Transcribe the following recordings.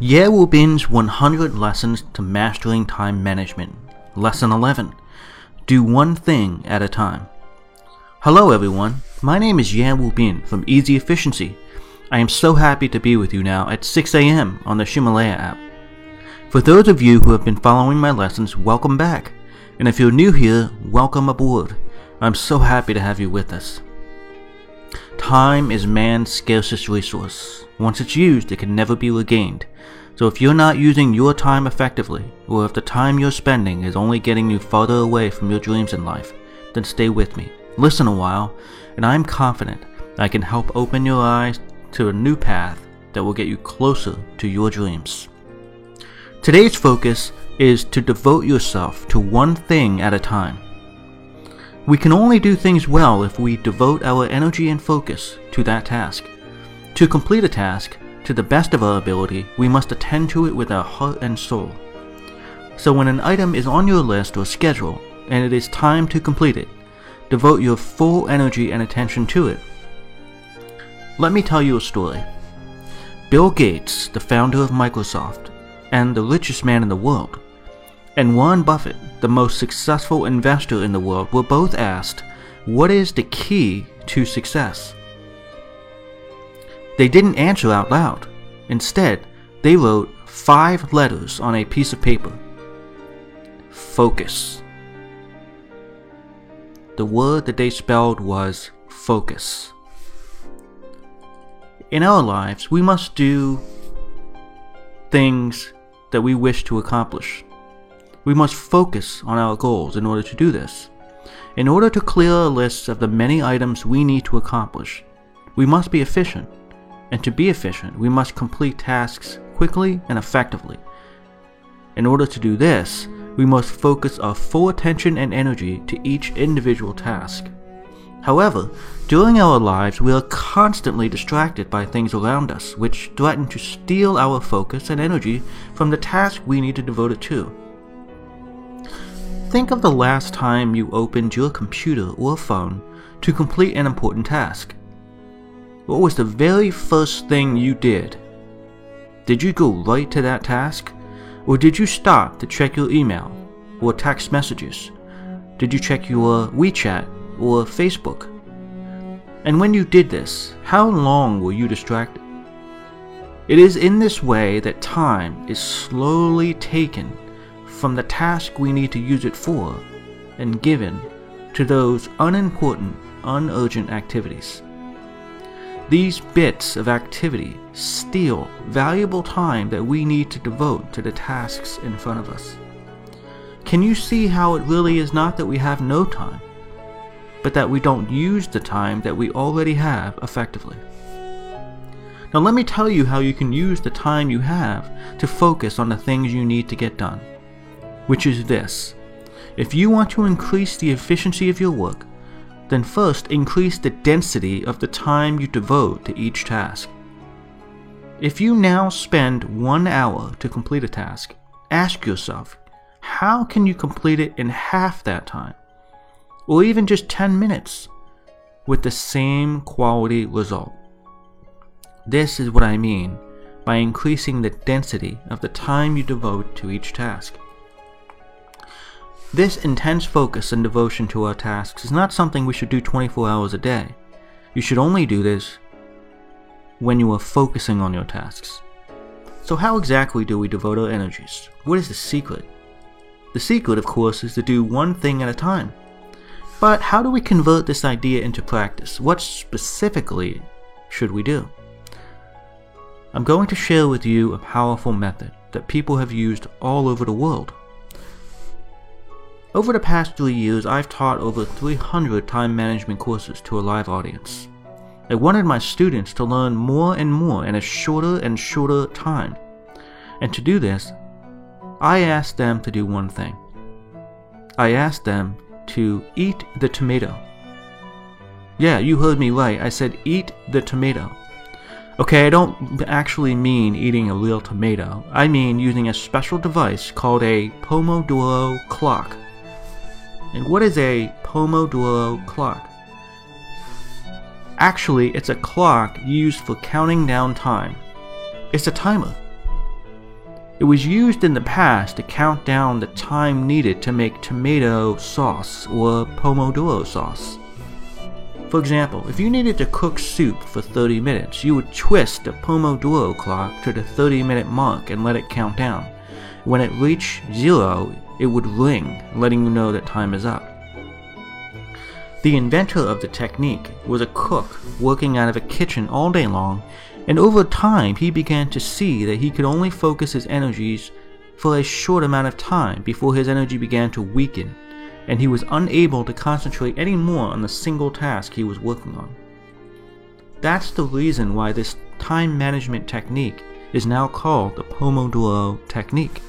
Ye Wu Bin's 100 Lessons to Mastering Time Management. Lesson 11 Do One Thing at a Time. Hello, everyone. My name is Wu Bin from Easy Efficiency. I am so happy to be with you now at 6 a.m. on the Ximalaya app. For those of you who have been following my lessons, welcome back. And if you're new here, welcome aboard. I'm so happy to have you with us. Time is man's scarcest resource. Once it's used, it can never be regained. So if you're not using your time effectively, or if the time you're spending is only getting you farther away from your dreams in life, then stay with me. Listen a while, and I'm confident I can help open your eyes to a new path that will get you closer to your dreams. Today's focus is to devote yourself to one thing at a time. We can only do things well if we devote our energy and focus to that task. To complete a task, to the best of our ability, we must attend to it with our heart and soul. So when an item is on your list or schedule, and it is time to complete it, devote your full energy and attention to it. Let me tell you a story. Bill Gates, the founder of Microsoft, and the richest man in the world, and Warren Buffett, the most successful investor in the world, were both asked, What is the key to success? They didn't answer out loud. Instead, they wrote five letters on a piece of paper. Focus. The word that they spelled was focus. In our lives, we must do things that we wish to accomplish. We must focus on our goals in order to do this. In order to clear a list of the many items we need to accomplish, we must be efficient. And to be efficient, we must complete tasks quickly and effectively. In order to do this, we must focus our full attention and energy to each individual task. However, during our lives, we are constantly distracted by things around us, which threaten to steal our focus and energy from the task we need to devote it to. Think of the last time you opened your computer or phone to complete an important task. What was the very first thing you did? Did you go right to that task? Or did you stop to check your email or text messages? Did you check your WeChat or Facebook? And when you did this, how long were you distracted? It is in this way that time is slowly taken from the task we need to use it for and given to those unimportant, unurgent activities. These bits of activity steal valuable time that we need to devote to the tasks in front of us. Can you see how it really is not that we have no time, but that we don't use the time that we already have effectively? Now, let me tell you how you can use the time you have to focus on the things you need to get done, which is this. If you want to increase the efficiency of your work, then first increase the density of the time you devote to each task. If you now spend one hour to complete a task, ask yourself, how can you complete it in half that time? Or even just 10 minutes with the same quality result? This is what I mean by increasing the density of the time you devote to each task. This intense focus and devotion to our tasks is not something we should do 24 hours a day. You should only do this when you are focusing on your tasks. So, how exactly do we devote our energies? What is the secret? The secret, of course, is to do one thing at a time. But how do we convert this idea into practice? What specifically should we do? I'm going to share with you a powerful method that people have used all over the world. Over the past three years, I've taught over 300 time management courses to a live audience. I wanted my students to learn more and more in a shorter and shorter time. And to do this, I asked them to do one thing. I asked them to eat the tomato. Yeah, you heard me right. I said eat the tomato. Okay, I don't actually mean eating a real tomato. I mean using a special device called a Pomodoro clock. And what is a Pomodoro clock? Actually, it's a clock used for counting down time. It's a timer. It was used in the past to count down the time needed to make tomato sauce or pomodoro sauce. For example, if you needed to cook soup for 30 minutes, you would twist the Pomodoro clock to the 30 minute mark and let it count down. When it reached zero, it would ring, letting you know that time is up. The inventor of the technique was a cook working out of a kitchen all day long, and over time he began to see that he could only focus his energies for a short amount of time before his energy began to weaken and he was unable to concentrate any more on the single task he was working on. That's the reason why this time management technique is now called the Pomodoro technique.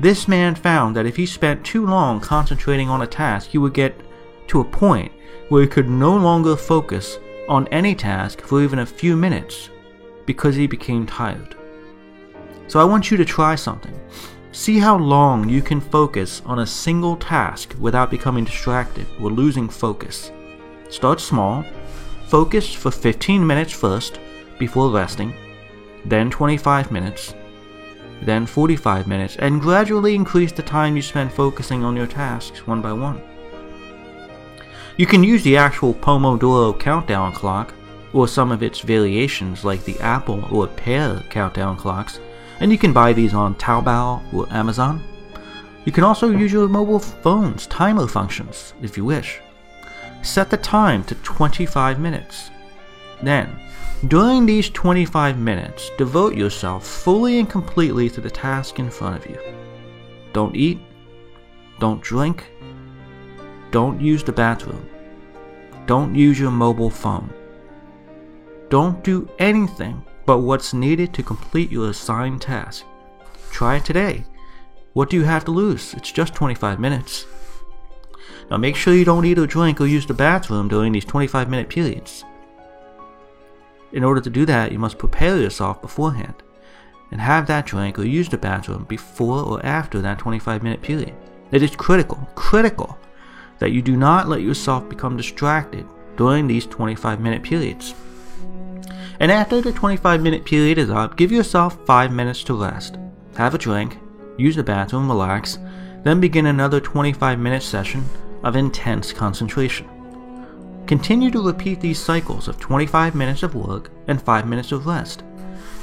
This man found that if he spent too long concentrating on a task, he would get to a point where he could no longer focus on any task for even a few minutes because he became tired. So I want you to try something. See how long you can focus on a single task without becoming distracted or losing focus. Start small, focus for 15 minutes first before resting, then 25 minutes, then 45 minutes, and gradually increase the time you spend focusing on your tasks one by one. You can use the actual Pomodoro countdown clock, or some of its variations like the Apple or Pear countdown clocks, and you can buy these on Taobao or Amazon. You can also use your mobile phone's timer functions if you wish. Set the time to 25 minutes. Then, during these 25 minutes, devote yourself fully and completely to the task in front of you. Don't eat, don't drink, don't use the bathroom, don't use your mobile phone. Don't do anything but what's needed to complete your assigned task. Try it today. What do you have to lose? It's just 25 minutes. Now make sure you don't eat or drink or use the bathroom during these 25 minute periods. In order to do that, you must prepare yourself beforehand and have that drink or use the bathroom before or after that 25 minute period. It is critical, critical, that you do not let yourself become distracted during these 25 minute periods. And after the 25 minute period is up, give yourself 5 minutes to rest. Have a drink, use the bathroom, relax, then begin another 25 minute session of intense concentration. Continue to repeat these cycles of 25 minutes of work and 5 minutes of rest.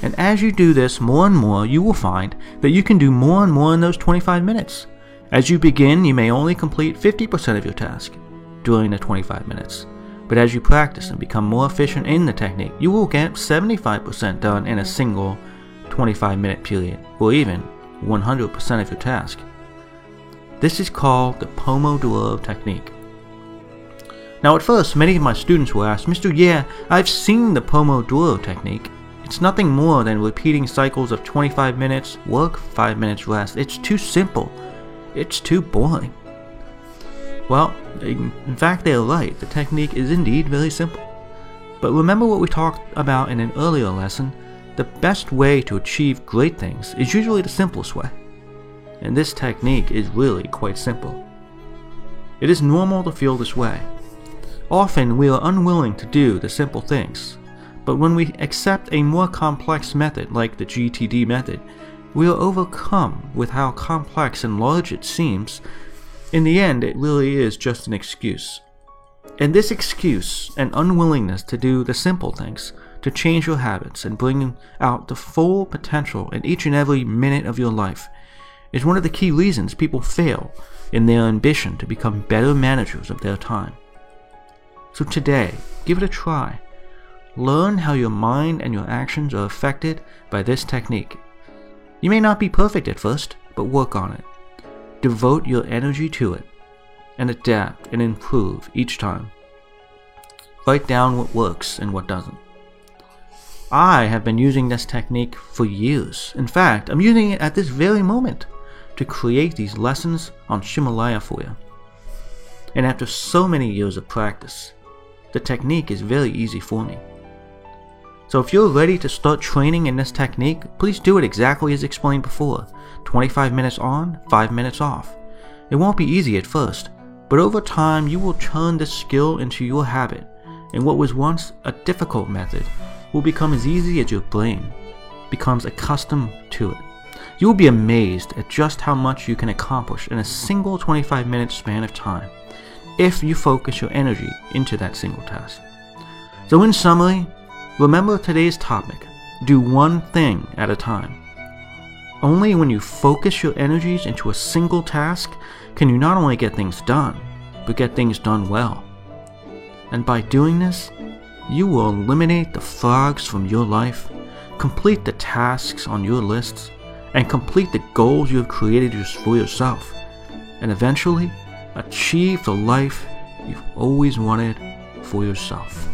And as you do this more and more, you will find that you can do more and more in those 25 minutes. As you begin, you may only complete 50% of your task during the 25 minutes. But as you practice and become more efficient in the technique, you will get 75% done in a single 25 minute period, or even 100% of your task. This is called the Pomodoro technique. Now, at first, many of my students will ask, Mr. Ye, I've seen the Pomodoro technique. It's nothing more than repeating cycles of 25 minutes work, 5 minutes rest. It's too simple. It's too boring. Well, in fact, they are right. The technique is indeed very simple. But remember what we talked about in an earlier lesson the best way to achieve great things is usually the simplest way. And this technique is really quite simple. It is normal to feel this way. Often we are unwilling to do the simple things, but when we accept a more complex method like the GTD method, we are overcome with how complex and large it seems in the end, it really is just an excuse. And this excuse and unwillingness to do the simple things, to change your habits and bring out the full potential in each and every minute of your life, is one of the key reasons people fail in their ambition to become better managers of their time. So today, give it a try. Learn how your mind and your actions are affected by this technique. You may not be perfect at first, but work on it. Devote your energy to it and adapt and improve each time. Write down what works and what doesn't. I have been using this technique for years. In fact, I'm using it at this very moment to create these lessons on Ximalaya for you. And after so many years of practice, the technique is very easy for me. So if you're ready to start training in this technique, please do it exactly as explained before 25 minutes on, 5 minutes off. It won't be easy at first, but over time you will turn this skill into your habit, and what was once a difficult method will become as easy as your brain becomes accustomed to it. You will be amazed at just how much you can accomplish in a single 25 minute span of time if you focus your energy into that single task. So, in summary, remember today's topic do one thing at a time. Only when you focus your energies into a single task can you not only get things done, but get things done well. And by doing this, you will eliminate the frogs from your life, complete the tasks on your lists, and complete the goals you have created for yourself, and eventually achieve the life you've always wanted for yourself.